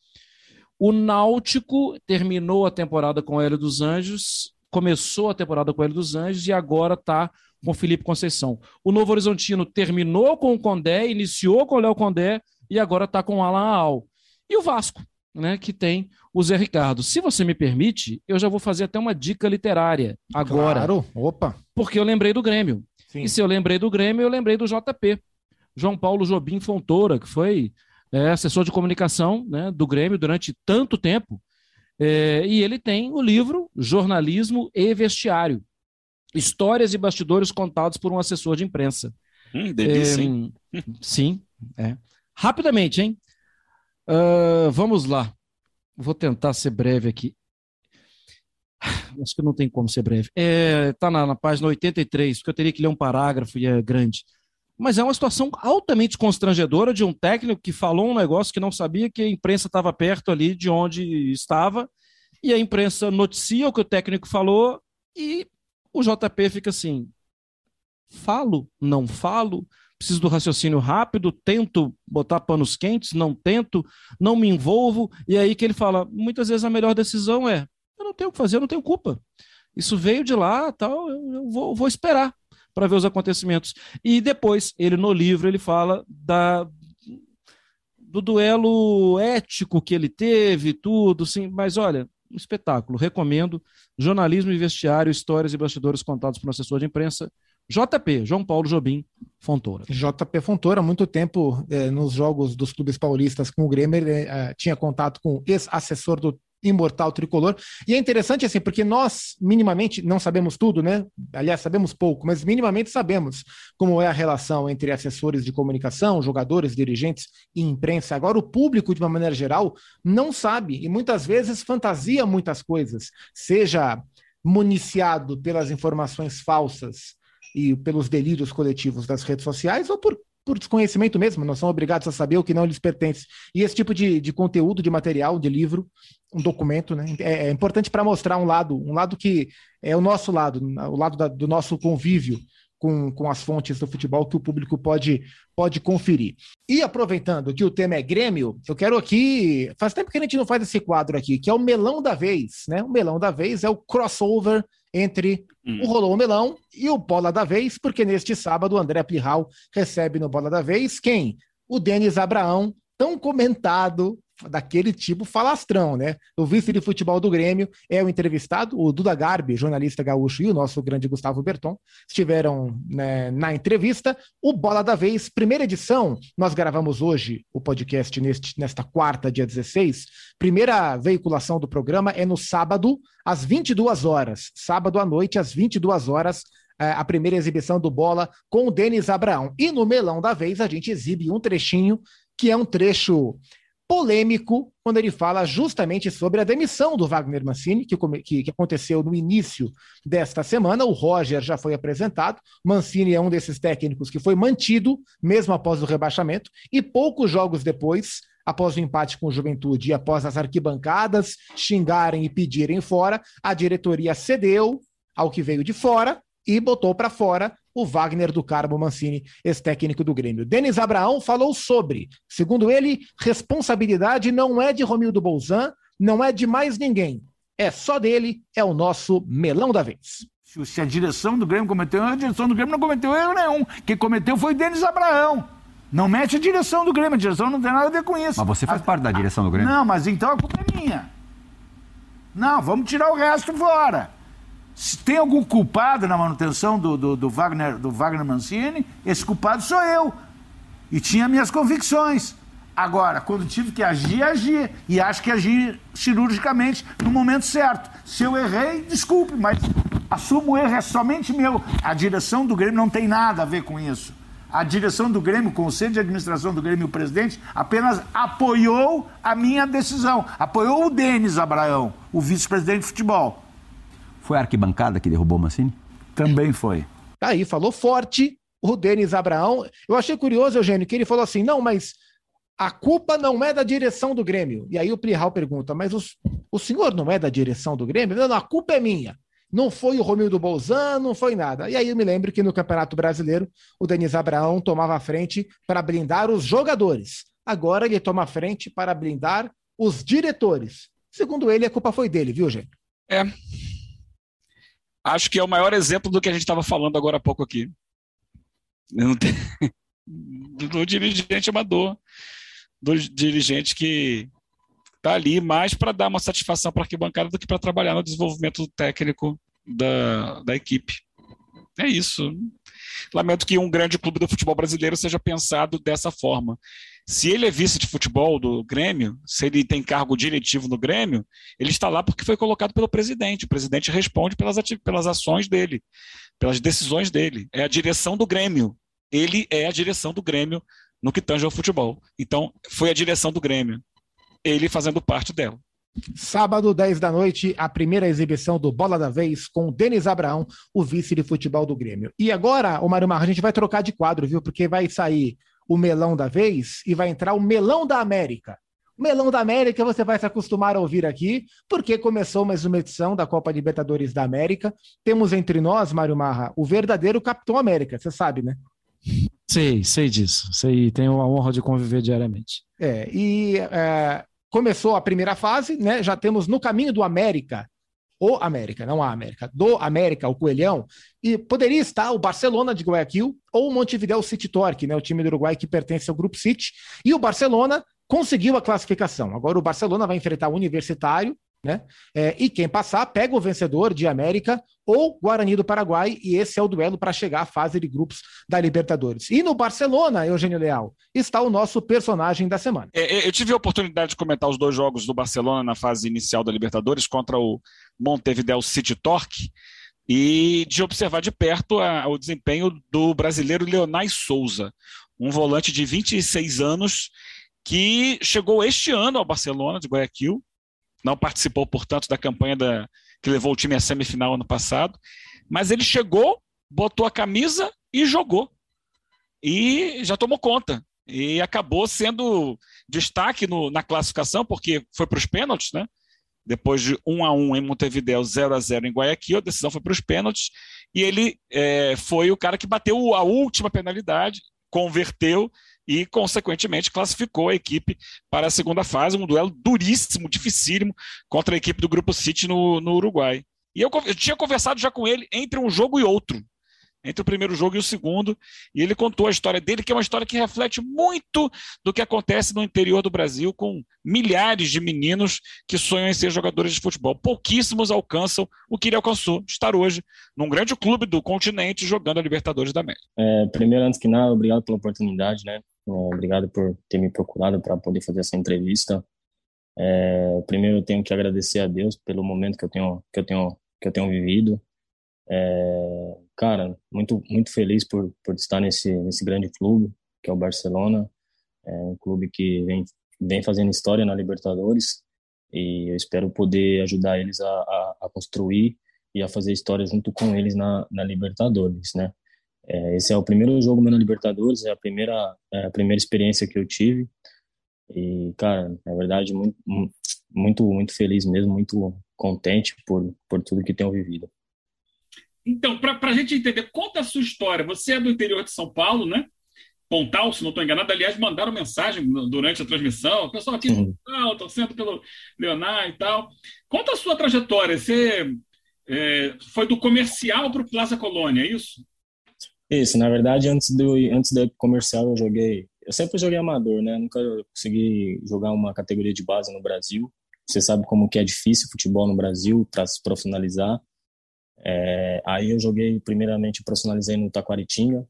O Náutico terminou a temporada com o Hélio dos Anjos, começou a temporada com o Hélio dos Anjos e agora está com o Felipe Conceição. O Novo Horizontino terminou com o Condé, iniciou com o Léo Condé e agora está com o Alan Al. E o Vasco, né, que tem o Zé Ricardo. Se você me permite, eu já vou fazer até uma dica literária agora. Claro, opa. Porque eu lembrei do Grêmio. Sim. E se eu lembrei do Grêmio, eu lembrei do JP. João Paulo Jobim Fontoura, que foi é, assessor de comunicação né, do Grêmio durante tanto tempo. É, e ele tem o livro Jornalismo e Vestiário. Histórias e bastidores contados por um assessor de imprensa. Hum, delícia, é, hein? Sim, é. Rapidamente, hein? Uh, vamos lá. Vou tentar ser breve aqui. Acho que não tem como ser breve. Está é, tá na, na, página 83, porque eu teria que ler um parágrafo e é grande. Mas é uma situação altamente constrangedora de um técnico que falou um negócio que não sabia que a imprensa estava perto ali de onde estava, e a imprensa noticia o que o técnico falou, e o JP fica assim: falo, não falo, preciso do raciocínio rápido, tento botar panos quentes, não tento, não me envolvo, e aí que ele fala, muitas vezes a melhor decisão é, eu não tenho o que fazer, eu não tenho culpa. Isso veio de lá, tal, eu vou, vou esperar para ver os acontecimentos. E depois, ele no livro, ele fala da do duelo ético que ele teve, tudo, sim, mas olha, um espetáculo, recomendo. Jornalismo e vestiário, histórias e bastidores contados por um assessor de imprensa. JP, João Paulo Jobim Fontoura. JP Fontoura, muito tempo eh, nos jogos dos clubes paulistas com o Grêmio, ele eh, tinha contato com o ex-assessor do imortal tricolor. E é interessante assim, porque nós minimamente não sabemos tudo, né? Aliás, sabemos pouco, mas minimamente sabemos como é a relação entre assessores de comunicação, jogadores, dirigentes e imprensa. Agora, o público, de uma maneira geral, não sabe e muitas vezes fantasia muitas coisas, seja municiado pelas informações falsas e pelos delírios coletivos das redes sociais ou por por desconhecimento mesmo, não são obrigados a saber o que não lhes pertence. E esse tipo de, de conteúdo, de material, de livro, um documento, né, é, é importante para mostrar um lado, um lado que é o nosso lado, o lado da, do nosso convívio com, com as fontes do futebol que o público pode, pode conferir. E aproveitando que o tema é Grêmio, eu quero aqui. Faz tempo que a gente não faz esse quadro aqui, que é o melão da vez, né? O melão da vez é o crossover entre hum. o Rolou Melão e o Bola da Vez, porque neste sábado o André Plihal recebe no Bola da Vez quem? O Denis Abraão, tão comentado daquele tipo falastrão, né? O vice de futebol do Grêmio é o entrevistado, o Duda Garbi, jornalista gaúcho, e o nosso grande Gustavo Berton estiveram né, na entrevista. O Bola da Vez, primeira edição, nós gravamos hoje o podcast neste, nesta quarta, dia 16. Primeira veiculação do programa é no sábado, às 22 horas. Sábado à noite, às 22 horas, é, a primeira exibição do Bola com o Denis Abraão. E no Melão da Vez, a gente exibe um trechinho, que é um trecho polêmico quando ele fala justamente sobre a demissão do Wagner Mancini, que, que, que, aconteceu no início desta semana. O Roger já foi apresentado. Mancini é um desses técnicos que foi mantido, mesmo após o rebaixamento, e poucos jogos depois, após o empate com o Juventude e após as arquibancadas xingarem e pedirem fora, a diretoria cedeu ao que veio de fora e botou para fora o Wagner do Carmo Mancini, ex-técnico do Grêmio. Denis Abraão falou sobre, segundo ele, responsabilidade não é de Romildo Bolzan, não é de mais ninguém. É só dele, é o nosso melão da vez. Se a direção do Grêmio cometeu erro, a direção do Grêmio não cometeu erro nenhum. Quem cometeu foi o Denis Abraão. Não mete a direção do Grêmio, a direção não tem nada a ver com isso. Mas você faz a, parte da direção do Grêmio? Não, mas então a culpa é minha. Não, vamos tirar o resto fora. Se tem algum culpado na manutenção do, do, do, Wagner, do Wagner Mancini, esse culpado sou eu. E tinha minhas convicções. Agora, quando tive que agir, agi. E acho que agi cirurgicamente no momento certo. Se eu errei, desculpe, mas assumo o erro, é somente meu. A direção do Grêmio não tem nada a ver com isso. A direção do Grêmio, o Conselho de Administração do Grêmio e o presidente apenas apoiou a minha decisão. Apoiou o Denis Abraão, o vice-presidente de futebol. Foi a arquibancada que derrubou o Mancini? Também foi. Tá aí, falou forte o Denis Abraão. Eu achei curioso, Eugênio, que ele falou assim: não, mas a culpa não é da direção do Grêmio. E aí o Plihal pergunta: mas os, o senhor não é da direção do Grêmio? Não, não, a culpa é minha. Não foi o Romildo Bolzan, não foi nada. E aí eu me lembro que no Campeonato Brasileiro o Denis Abraão tomava a frente para blindar os jogadores. Agora ele toma a frente para blindar os diretores. Segundo ele, a culpa foi dele, viu, gente? É, acho que é o maior exemplo do que a gente estava falando agora há pouco aqui. do dirigente amador, do dirigente que está ali mais para dar uma satisfação para a arquibancada do que para trabalhar no desenvolvimento técnico da, da equipe. É isso. Lamento que um grande clube do futebol brasileiro seja pensado dessa forma. Se ele é vice de futebol do Grêmio, se ele tem cargo diretivo no Grêmio, ele está lá porque foi colocado pelo presidente. O presidente responde pelas, pelas ações dele, pelas decisões dele. É a direção do Grêmio. Ele é a direção do Grêmio no que tange ao futebol. Então, foi a direção do Grêmio. Ele fazendo parte dela. Sábado, 10 da noite, a primeira exibição do Bola da Vez com o Denis Abraão, o vice de futebol do Grêmio. E agora, o Mário Marra, a gente vai trocar de quadro, viu? Porque vai sair o melão da vez e vai entrar o melão da América. O melão da América você vai se acostumar a ouvir aqui, porque começou mais uma edição da Copa Libertadores da América. Temos entre nós, Mário Marra, o verdadeiro Capitão América, você sabe, né? Sei, sei disso. Sei, tenho a honra de conviver diariamente. É, e é, começou a primeira fase, né? Já temos no caminho do América o América, não a América, do América, o Coelhão, e poderia estar o Barcelona de Guayaquil ou o Montevideo City Torque, né, o time do Uruguai que pertence ao Grupo City, e o Barcelona conseguiu a classificação. Agora o Barcelona vai enfrentar o Universitário né? É, e quem passar pega o vencedor de América ou Guarani do Paraguai, e esse é o duelo para chegar à fase de grupos da Libertadores. E no Barcelona, Eugênio Leal, está o nosso personagem da semana. É, é eu tive a oportunidade de comentar os dois jogos do Barcelona na fase inicial da Libertadores contra o Montevideo City Torque e de observar de perto a, o desempenho do brasileiro Leonais Souza, um volante de 26 anos que chegou este ano ao Barcelona de Guayaquil, não participou, portanto, da campanha da, que levou o time à semifinal ano passado, mas ele chegou, botou a camisa e jogou. E já tomou conta. E acabou sendo destaque no, na classificação, porque foi para os pênaltis, né? Depois de 1 a 1 em Montevideo, 0 a 0 em Guayaquil, a decisão foi para os pênaltis. E ele é, foi o cara que bateu a última penalidade, converteu e, consequentemente, classificou a equipe para a segunda fase, um duelo duríssimo, dificílimo, contra a equipe do Grupo City no, no Uruguai. E eu, eu tinha conversado já com ele entre um jogo e outro entre o primeiro jogo e o segundo, e ele contou a história dele, que é uma história que reflete muito do que acontece no interior do Brasil com milhares de meninos que sonham em ser jogadores de futebol. Pouquíssimos alcançam o que ele alcançou, estar hoje num grande clube do continente jogando a Libertadores da América. É, primeiro, antes que nada, obrigado pela oportunidade, né? É, obrigado por ter me procurado para poder fazer essa entrevista. É, primeiro, eu tenho que agradecer a Deus pelo momento que eu tenho que eu tenho que eu tenho vivido. É, cara, muito muito feliz por, por estar nesse nesse grande clube que é o Barcelona, é um clube que vem vem fazendo história na Libertadores e eu espero poder ajudar eles a, a, a construir e a fazer história junto com eles na, na Libertadores, né? É, esse é o primeiro jogo meu na Libertadores, é a primeira é a primeira experiência que eu tive e cara, na verdade muito muito muito feliz mesmo, muito contente por por tudo que tenho vivido. Então, para a gente entender, conta a sua história. Você é do interior de São Paulo, né? Pontal, se não estou enganado. Aliás, mandaram mensagem durante a transmissão. O pessoal aqui em Pontal, torcendo pelo Leonardo e tal. Conta a sua trajetória. Você é, foi do comercial para o Plaza Colônia, é isso? Isso, na verdade, antes do, antes do comercial eu joguei. Eu sempre joguei amador, né? Nunca consegui jogar uma categoria de base no Brasil. Você sabe como que é difícil futebol no Brasil para se profissionalizar. É, aí eu joguei, primeiramente, profissionalizei no Taquaritinga.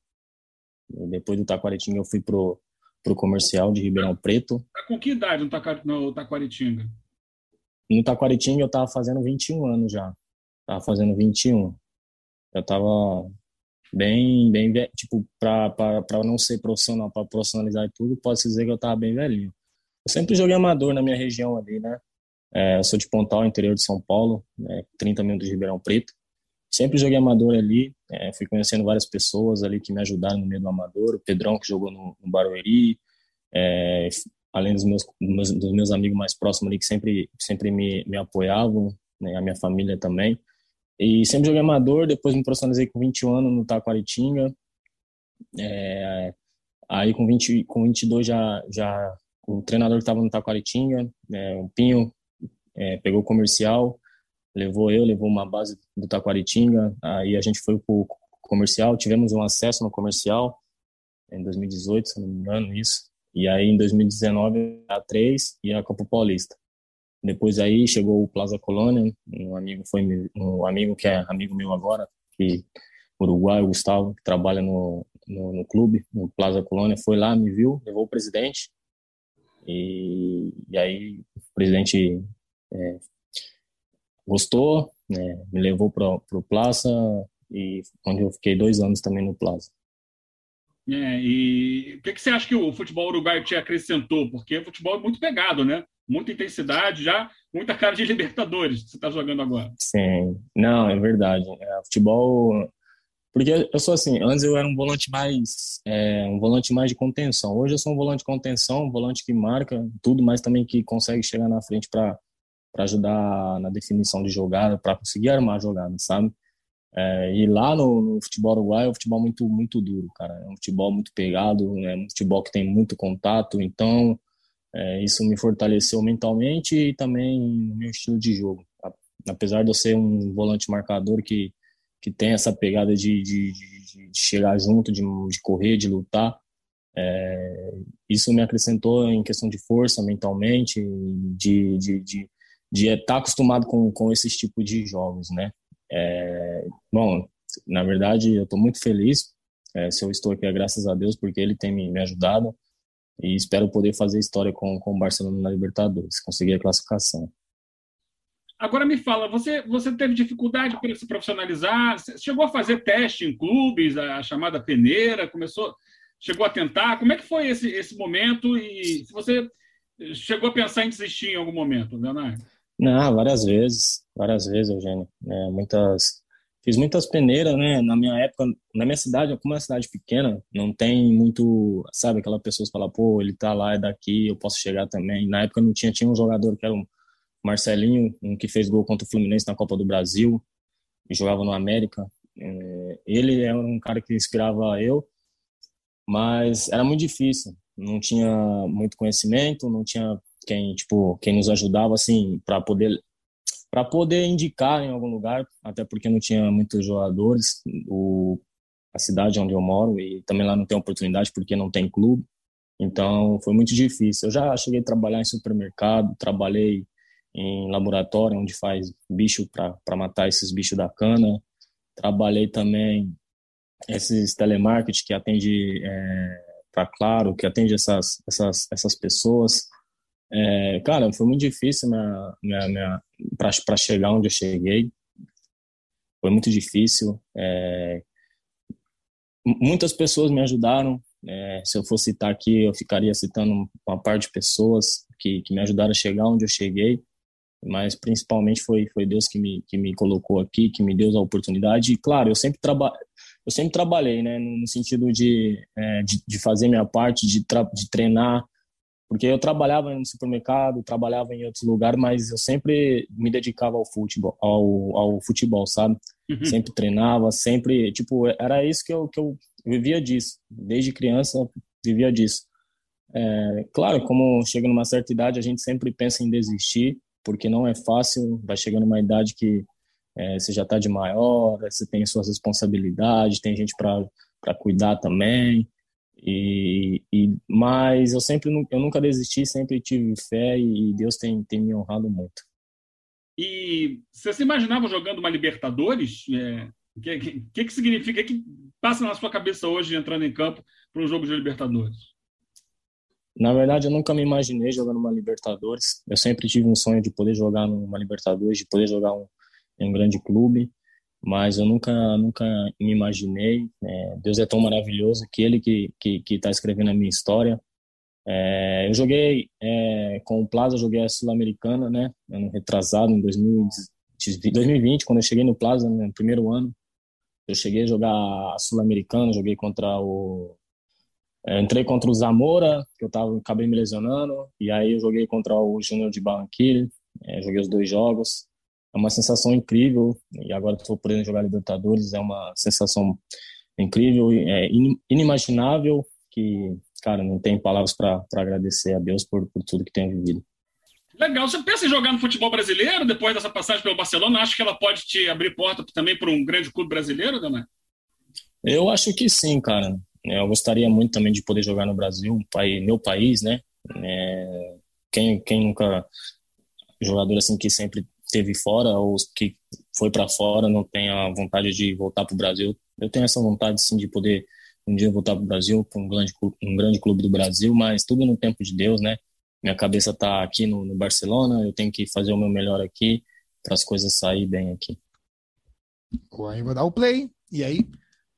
depois do Taquaritinga eu fui pro, pro comercial de Ribeirão Preto. Tá com que idade no, Taquaritinga? No Taquaritinga eu tava fazendo 21 anos já. Tava fazendo 21. Eu tava bem, bem, tipo, pra, pra, pra não ser profissional, pra profissionalizar e tudo, posso dizer que eu tava bem velhinho. Eu sempre joguei amador na minha região ali, né? É, eu sou de Pontal, interior de São Paulo, né, 30 minutos de Ribeirão Preto sempre joguei amador ali, é, fui conhecendo várias pessoas ali que me ajudaram no meio do amador, o Pedrão que jogou no, no Barueri, é, além dos meus, dos, dos meus amigos mais próximos ali que sempre, sempre me, me apoiavam, né, a minha família também. E sempre joguei amador, depois me profissionalizei com 21 anos no Taquaritinga. É, aí com, 20, com 22 já, já o treinador que estava no Taquaritinga, é, o Pinho, é, pegou comercial, levou eu, levou uma base do Taquaritinga, aí a gente foi pro comercial, tivemos um acesso no comercial em 2018, se não me engano, isso. E aí em 2019 a 3 e a Copa Paulista. Depois aí chegou o Plaza Colônia, um amigo foi um amigo que é amigo meu agora, que o Gustavo, que trabalha no, no, no, clube, no Plaza Colônia, foi lá, me viu, levou o presidente. E, e aí o presidente é, gostou, né, me levou para o Plaza e onde eu fiquei dois anos também no Plaza. É, e o que, que você acha que o futebol uruguaio te acrescentou? Porque o futebol é muito pegado, né? Muita intensidade, já muita cara de Libertadores que você está jogando agora. Sim, não, é verdade. É, futebol. Porque eu sou assim, antes eu era um volante mais é, um volante mais de contenção. Hoje eu sou um volante de contenção, um volante que marca tudo, mas também que consegue chegar na frente para para ajudar na definição de jogada, para conseguir armar a jogada, sabe? É, e lá no, no, futebol uruguaio é um futebol muito muito duro, cara. É um futebol muito pegado, é um futebol que tem muito contato. Então é, isso me fortaleceu mentalmente e também no meu estilo de jogo. Apesar de eu ser um volante marcador que que tem essa pegada de, de, de, de chegar junto, de, de correr, de lutar, é, isso me acrescentou em questão de força mentalmente, de, de, de, de estar acostumado com, com esses tipos de jogos, né? É, bom, na verdade, eu estou muito feliz. É, se eu estou aqui é graças a Deus, porque ele tem me, me ajudado e espero poder fazer história com, com o Barcelona na Libertadores, conseguir a classificação. Agora me fala, você, você teve dificuldade para se profissionalizar? Chegou a fazer teste em clubes, a chamada peneira, começou, chegou a tentar? Como é que foi esse, esse momento? E se você chegou a pensar em desistir em algum momento, Leonardo? Não, várias vezes, várias vezes, Eugênio. É, muitas, fiz muitas peneiras, né? Na minha época, na minha cidade, como é uma cidade pequena, não tem muito, sabe, aquela pessoa que fala, pô, ele tá lá, é daqui, eu posso chegar também. Na época não tinha, tinha um jogador que era um Marcelinho, um que fez gol contra o Fluminense na Copa do Brasil, e jogava no América. É, ele era um cara que inspirava eu, mas era muito difícil. Não tinha muito conhecimento, não tinha quem tipo quem nos ajudava assim para poder para poder indicar em algum lugar, até porque não tinha muitos jogadores. O a cidade onde eu moro e também lá não tem oportunidade porque não tem clube. Então foi muito difícil. Eu já cheguei a trabalhar em supermercado, trabalhei em laboratório onde faz bicho para matar esses bichos da cana. Trabalhei também esses telemarketing que atende é, para Claro, que atende essas, essas, essas pessoas. É, cara, foi muito difícil para chegar onde eu cheguei. Foi muito difícil. É, muitas pessoas me ajudaram. É, se eu fosse citar aqui, eu ficaria citando uma parte de pessoas que, que me ajudaram a chegar onde eu cheguei mas principalmente foi foi Deus que me que me colocou aqui, que me deu a oportunidade. E claro, eu sempre eu sempre trabalhei, né, no sentido de, é, de, de, fazer minha parte, de, de treinar, porque eu trabalhava no supermercado, trabalhava em outros lugares, mas eu sempre me dedicava ao futebol, ao, ao futebol, sabe? Uhum. Sempre treinava, sempre, tipo, era isso que eu, que eu vivia disso, desde criança vivia disso. É, claro, como chega numa certa idade, a gente sempre pensa em desistir, porque não é fácil, vai chegando uma idade que é, você já está de maior, você tem suas responsabilidades, tem gente para cuidar também. E, e, mas eu sempre eu nunca desisti, sempre tive fé e Deus tem, tem me honrado muito. E você se imaginava jogando uma Libertadores? O é, que, que, que significa? O que passa na sua cabeça hoje entrando em campo para um jogo de Libertadores? Na verdade, eu nunca me imaginei jogando uma Libertadores. Eu sempre tive um sonho de poder jogar numa Libertadores, de poder jogar um, em um grande clube, mas eu nunca, nunca me imaginei. É, Deus é tão maravilhoso que Ele que que está escrevendo a minha história. É, eu joguei é, com o Plaza, joguei a Sul-Americana, né? Ano retrasado, em 2020, quando eu cheguei no Plaza, no primeiro ano, eu cheguei a jogar a Sul-Americana, joguei contra o é, entrei contra o Zamora, que eu tava, acabei me lesionando, e aí eu joguei contra o Júnior de Barranquilla, é, joguei os dois jogos. É uma sensação incrível, e agora estou podendo jogar Libertadores, é uma sensação incrível, é inimaginável, que, cara, não tem palavras para agradecer a Deus por, por tudo que tenho vivido. Legal. Você pensa em jogar no futebol brasileiro depois dessa passagem pelo Barcelona? Acho que ela pode te abrir porta também para um grande clube brasileiro, Dana? Eu acho que sim, cara. Eu gostaria muito também de poder jogar no Brasil, meu país, né? É, quem, quem nunca jogador assim que sempre teve fora ou que foi para fora não tem a vontade de voltar para o Brasil. Eu tenho essa vontade sim de poder um dia voltar para o Brasil, para um grande um grande clube do Brasil, mas tudo no tempo de Deus, né? Minha cabeça está aqui no, no Barcelona, eu tenho que fazer o meu melhor aqui para as coisas saírem bem aqui. Aí vou dar o play e aí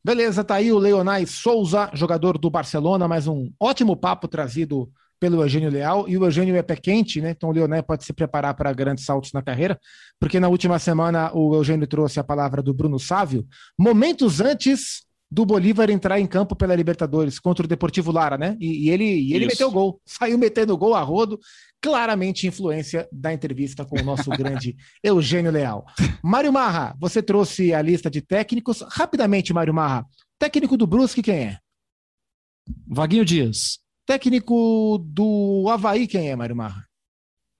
Beleza, tá aí o Leonai Souza, jogador do Barcelona, mais um ótimo papo trazido pelo Eugênio Leal. E o Eugênio é pé quente, né? Então o Leonai pode se preparar para grandes saltos na carreira, porque na última semana o Eugênio trouxe a palavra do Bruno Sávio, momentos antes do Bolívar entrar em campo pela Libertadores contra o Deportivo Lara, né? E, e ele, e ele meteu gol, saiu metendo gol a rodo, claramente influência da entrevista com o nosso grande Eugênio Leal. Mário Marra, você trouxe a lista de técnicos. Rapidamente, Mário Marra, técnico do Brusque, quem é? Vaguinho Dias. Técnico do Havaí, quem é, Mário Marra?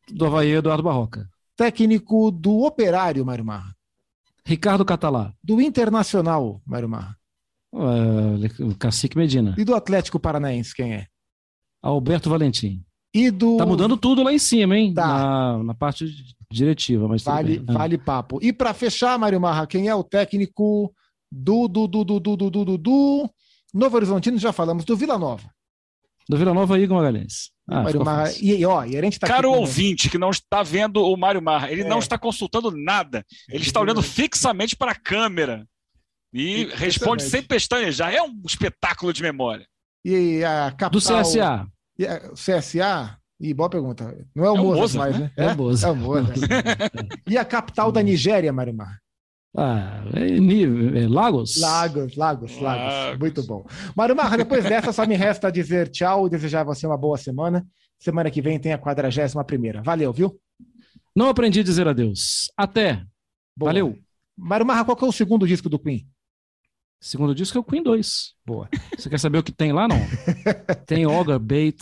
Do Havaí, Eduardo Barroca. Técnico do Operário, Mário Marra. Ricardo Catalá. Do Internacional, Mário Marra. Uh, Cacique Medina. E do Atlético Paranaense, quem é? Alberto Valentim. E do... Tá mudando tudo lá em cima, hein? Tá. Na, na parte diretiva, mas Vale. Ah. vale papo. E para fechar, Mário Marra, quem é o técnico do, do, do, do, do, do, do, do, do Novo Horizontino? Já falamos, do Vila Nova. Do Vila Nova, Igor Magalhães. Ah, Mário Marra, fácil. e, ó, e a gente tá Caro ouvinte que não está vendo o Mário Marra, ele É. não está consultando nada. Ele está olhando fixamente para a câmera e responde sem pestanejar. É um espetáculo de memória. E a capital... Do CSA. E a- CSA? E boa pergunta. Não é o É o Mozart, Mozart, mais, né? né? É o Mozart. É o Mozart. e a capital da Nigéria, Mário Marra? Ah, é é Lagos? Lagos, Lagos, Lagos. Lagos. Muito bom. Mário Marra, depois dessa, só me resta dizer tchau e desejar a você uma boa semana. Semana que vem tem a 41 primeira. Valeu, viu? Não aprendi a dizer adeus. Até. Boa. Valeu. Mário Marra, qual que é o segundo disco do Queen? Segundo disco é o Queen 2. Boa. Você quer saber o que tem lá, não? tem Ogre Bait,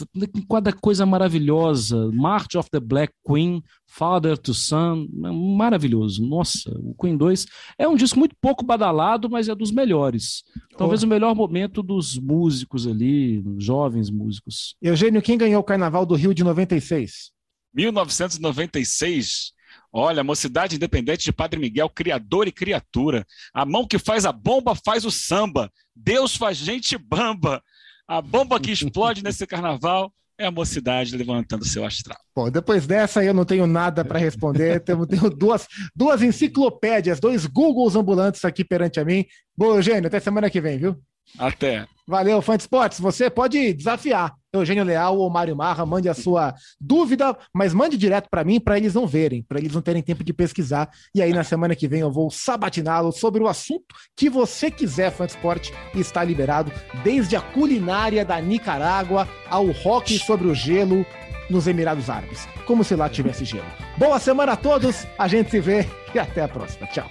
cada coisa maravilhosa. March of the Black Queen, Father to Son, maravilhoso. Nossa, o Queen 2 é um disco muito pouco badalado, mas é dos melhores. Talvez o melhor momento dos músicos ali, jovens músicos. Eugênio, quem ganhou o Carnaval do Rio de 96? 1996. Olha, Mocidade Independente de Padre Miguel, criador e criatura. A mão que faz a bomba faz o samba. Deus faz gente bamba. A bomba que explode nesse carnaval é a mocidade levantando seu astral. Bom, depois dessa eu não tenho nada para responder. Tenho, tenho duas, duas enciclopédias, dois Googles ambulantes aqui perante a mim. Boa, Eugênio, até semana que vem, viu? Até. Valeu, fã de esportes. Você pode desafiar Eugênio Leal ou Mário Marra, mande a sua dúvida, mas mande direto para mim para eles não verem, para eles não terem tempo de pesquisar. E aí na semana que vem eu vou sabatiná-lo sobre o assunto que você quiser, fã de esporte, está liberado, desde a culinária da Nicarágua ao rock sobre o gelo nos Emirados Árabes, como se lá tivesse gelo. Boa semana a todos, a gente se vê e até a próxima. Tchau.